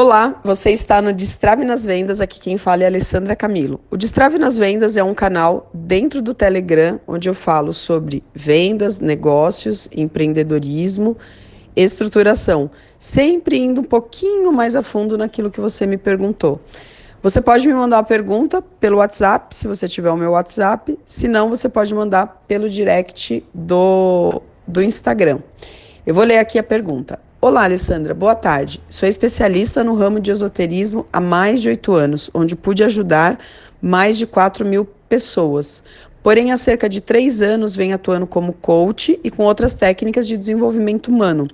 Olá, você está no Destrave nas Vendas. Aqui quem fala é Alessandra Camilo. O Destrave nas Vendas é um canal dentro do Telegram onde eu falo sobre vendas, negócios, empreendedorismo, estruturação, sempre indo um pouquinho mais a fundo naquilo que você me perguntou. Você pode me mandar uma pergunta pelo WhatsApp, se você tiver o meu WhatsApp, se não, você pode mandar pelo direct do, do Instagram. Eu vou ler aqui a pergunta. Olá, Alessandra, boa tarde. Sou especialista no ramo de esoterismo há mais de oito anos, onde pude ajudar mais de 4 mil pessoas. Porém, há cerca de três anos venho atuando como coach e com outras técnicas de desenvolvimento humano.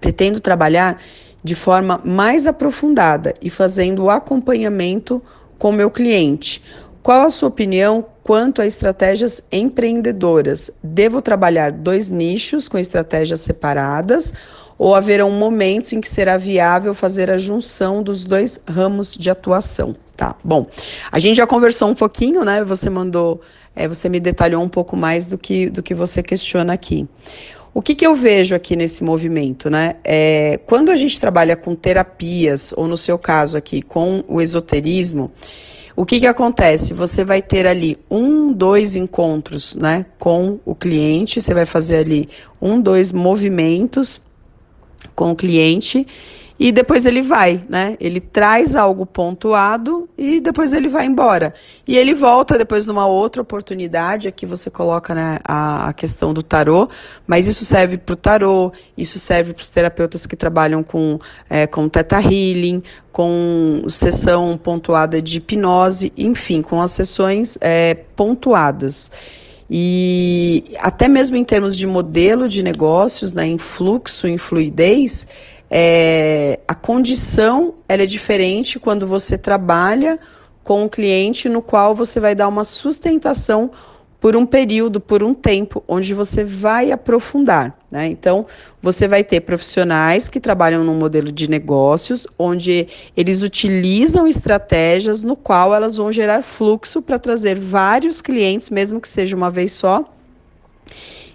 Pretendo trabalhar de forma mais aprofundada e fazendo o acompanhamento com meu cliente. Qual a sua opinião quanto a estratégias empreendedoras? Devo trabalhar dois nichos com estratégias separadas? Ou haverão momentos em que será viável fazer a junção dos dois ramos de atuação, tá? Bom, a gente já conversou um pouquinho, né? Você mandou, é, você me detalhou um pouco mais do que, do que você questiona aqui. O que, que eu vejo aqui nesse movimento, né? É, quando a gente trabalha com terapias, ou no seu caso aqui, com o esoterismo, o que, que acontece? Você vai ter ali um, dois encontros né, com o cliente, você vai fazer ali um, dois movimentos com o cliente e depois ele vai, né? Ele traz algo pontuado e depois ele vai embora. E ele volta depois numa outra oportunidade, aqui você coloca né, a, a questão do tarô, mas isso serve para o tarô, isso serve para os terapeutas que trabalham com, é, com teta healing, com sessão pontuada de hipnose, enfim, com as sessões é, pontuadas. E até mesmo em termos de modelo de negócios, né, em fluxo, em fluidez, é, a condição ela é diferente quando você trabalha com um cliente no qual você vai dar uma sustentação por um período, por um tempo, onde você vai aprofundar. Né? Então, você vai ter profissionais que trabalham num modelo de negócios, onde eles utilizam estratégias no qual elas vão gerar fluxo para trazer vários clientes, mesmo que seja uma vez só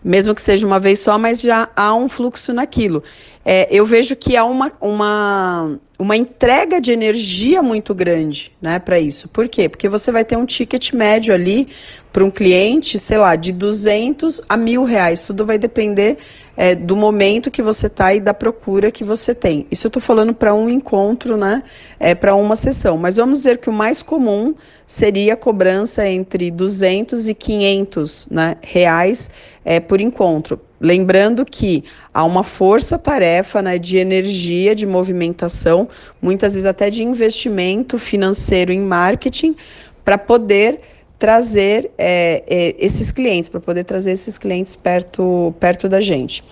mesmo que seja uma vez só, mas já há um fluxo naquilo. É, eu vejo que há uma, uma, uma entrega de energia muito grande né, para isso. Por quê? Porque você vai ter um ticket médio ali para um cliente, sei lá, de 200 a mil reais. Tudo vai depender é, do momento que você está e da procura que você tem. Isso eu estou falando para um encontro, né? É, para uma sessão. Mas vamos dizer que o mais comum seria a cobrança entre 200 e 500 né, reais é, por encontro. Lembrando que há uma força-tarefa né, de energia, de movimentação, muitas vezes até de investimento financeiro em marketing, para poder trazer é, é, esses clientes, para poder trazer esses clientes perto, perto da gente.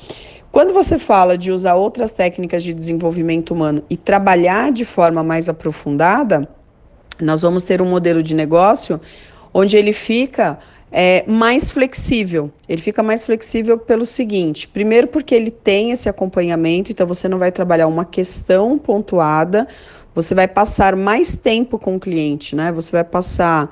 Quando você fala de usar outras técnicas de desenvolvimento humano e trabalhar de forma mais aprofundada, nós vamos ter um modelo de negócio onde ele fica é, mais flexível. Ele fica mais flexível pelo seguinte: primeiro, porque ele tem esse acompanhamento, então você não vai trabalhar uma questão pontuada, você vai passar mais tempo com o cliente, né? Você vai passar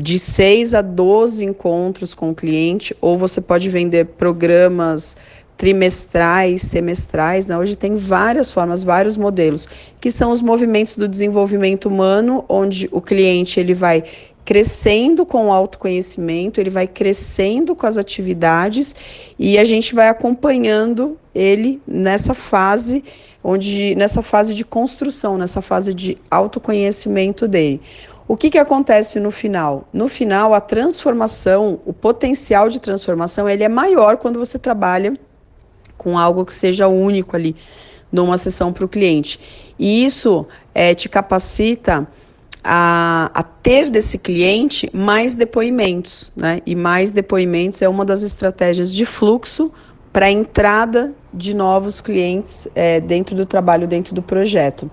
de 6 a 12 encontros com o cliente, ou você pode vender programas trimestrais, semestrais, né? Hoje tem várias formas, vários modelos, que são os movimentos do desenvolvimento humano, onde o cliente ele vai crescendo com o autoconhecimento, ele vai crescendo com as atividades e a gente vai acompanhando ele nessa fase onde nessa fase de construção, nessa fase de autoconhecimento dele. O que, que acontece no final? No final, a transformação, o potencial de transformação, ele é maior quando você trabalha com algo que seja único ali numa sessão para o cliente. E isso é, te capacita a, a, ter desse cliente mais depoimentos, né? E mais depoimentos é uma das estratégias de fluxo para a entrada de novos clientes é, dentro do trabalho, dentro do projeto.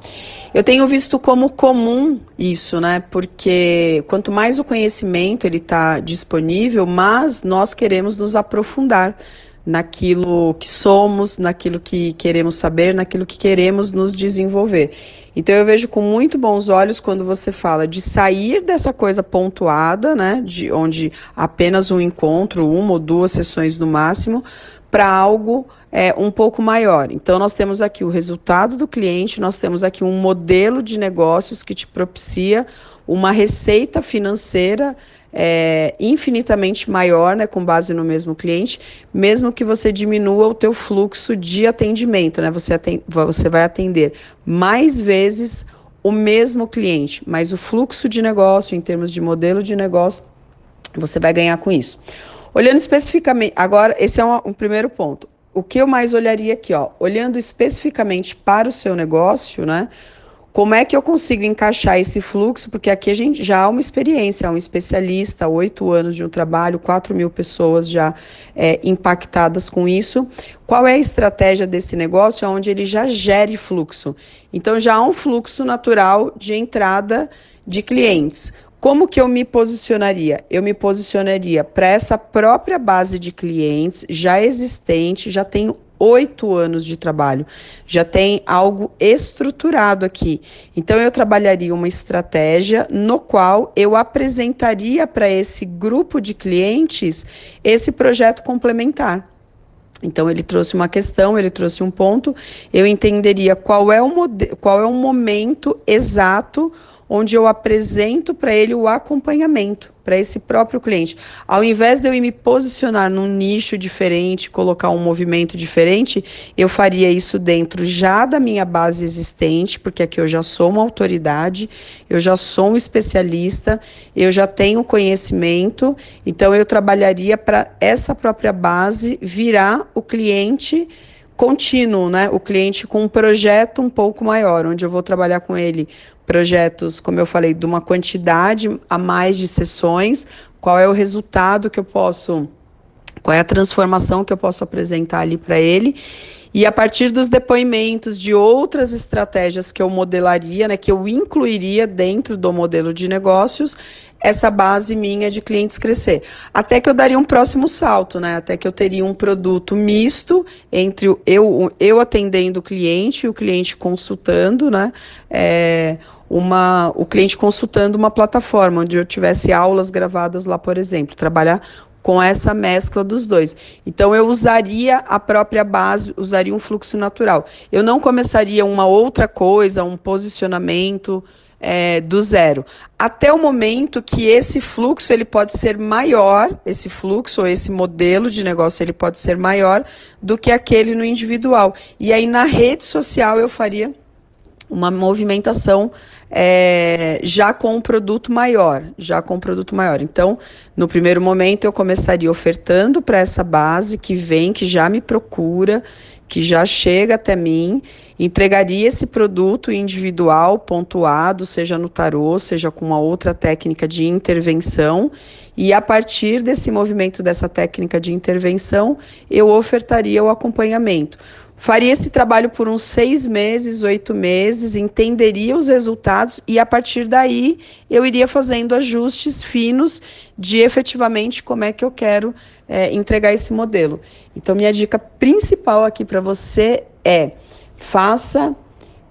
Eu tenho visto como comum isso, né? Porque quanto mais o conhecimento ele está disponível, mais nós queremos nos aprofundar naquilo que somos, naquilo que queremos saber, naquilo que queremos nos desenvolver. Então eu vejo com muito bons olhos quando você fala de sair dessa coisa pontuada, né, de onde apenas um encontro, uma ou duas sessões no máximo, para algo é, um pouco maior. Então, nós temos aqui o resultado do cliente, nós temos aqui um modelo de negócios que te propicia uma receita financeira é, infinitamente maior, né, com base no mesmo cliente, mesmo que você diminua o teu fluxo de atendimento, né, você, atend, você vai atender mais vezes o mesmo cliente, mas o fluxo de negócio, em termos de modelo de negócio, você vai ganhar com isso. Olhando especificamente, agora, esse é um, um primeiro ponto. O que eu mais olharia aqui, ó, olhando especificamente para o seu negócio, né? Como é que eu consigo encaixar esse fluxo? Porque aqui a gente já há uma experiência, há um especialista, oito anos de um trabalho, quatro mil pessoas já é, impactadas com isso. Qual é a estratégia desse negócio onde ele já gere fluxo? Então já há um fluxo natural de entrada de clientes. Como que eu me posicionaria? Eu me posicionaria para essa própria base de clientes já existente, já tenho oito anos de trabalho, já tem algo estruturado aqui. Então, eu trabalharia uma estratégia no qual eu apresentaria para esse grupo de clientes esse projeto complementar. Então ele trouxe uma questão, ele trouxe um ponto, eu entenderia qual é o, qual é o momento exato onde eu apresento para ele o acompanhamento para esse próprio cliente. Ao invés de eu ir me posicionar num nicho diferente, colocar um movimento diferente, eu faria isso dentro já da minha base existente, porque aqui eu já sou uma autoridade, eu já sou um especialista, eu já tenho conhecimento, então eu trabalharia para essa própria base virar o cliente contínuo, né? O cliente com um projeto um pouco maior, onde eu vou trabalhar com ele projetos, como eu falei, de uma quantidade a mais de sessões, qual é o resultado que eu posso, qual é a transformação que eu posso apresentar ali para ele. E a partir dos depoimentos de outras estratégias que eu modelaria, né, que eu incluiria dentro do modelo de negócios, essa base minha de clientes crescer. Até que eu daria um próximo salto, né? Até que eu teria um produto misto entre eu, eu atendendo o cliente e o cliente consultando, né? É, uma, o cliente consultando uma plataforma onde eu tivesse aulas gravadas lá, por exemplo, trabalhar com essa mescla dos dois. Então eu usaria a própria base, usaria um fluxo natural. Eu não começaria uma outra coisa, um posicionamento é, do zero. Até o momento que esse fluxo ele pode ser maior, esse fluxo ou esse modelo de negócio ele pode ser maior do que aquele no individual. E aí na rede social eu faria uma movimentação é, já com um produto maior, já com um produto maior. Então, no primeiro momento, eu começaria ofertando para essa base que vem, que já me procura, que já chega até mim, entregaria esse produto individual, pontuado, seja no tarô, seja com uma outra técnica de intervenção, e a partir desse movimento, dessa técnica de intervenção, eu ofertaria o acompanhamento. Faria esse trabalho por uns seis meses, oito meses, entenderia os resultados e a partir daí eu iria fazendo ajustes finos de efetivamente como é que eu quero é, entregar esse modelo. Então, minha dica principal aqui para você é faça,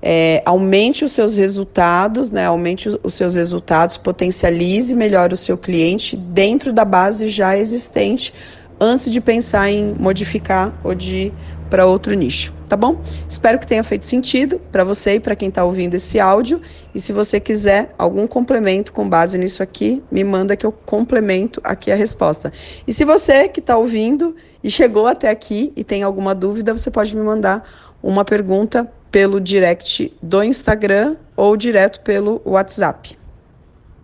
é, aumente os seus resultados, né? Aumente os seus resultados, potencialize melhor o seu cliente dentro da base já existente antes de pensar em modificar ou de para outro nicho, tá bom? Espero que tenha feito sentido para você e para quem está ouvindo esse áudio. E se você quiser algum complemento com base nisso aqui, me manda que eu complemento aqui a resposta. E se você que está ouvindo e chegou até aqui e tem alguma dúvida, você pode me mandar uma pergunta pelo direct do Instagram ou direto pelo WhatsApp.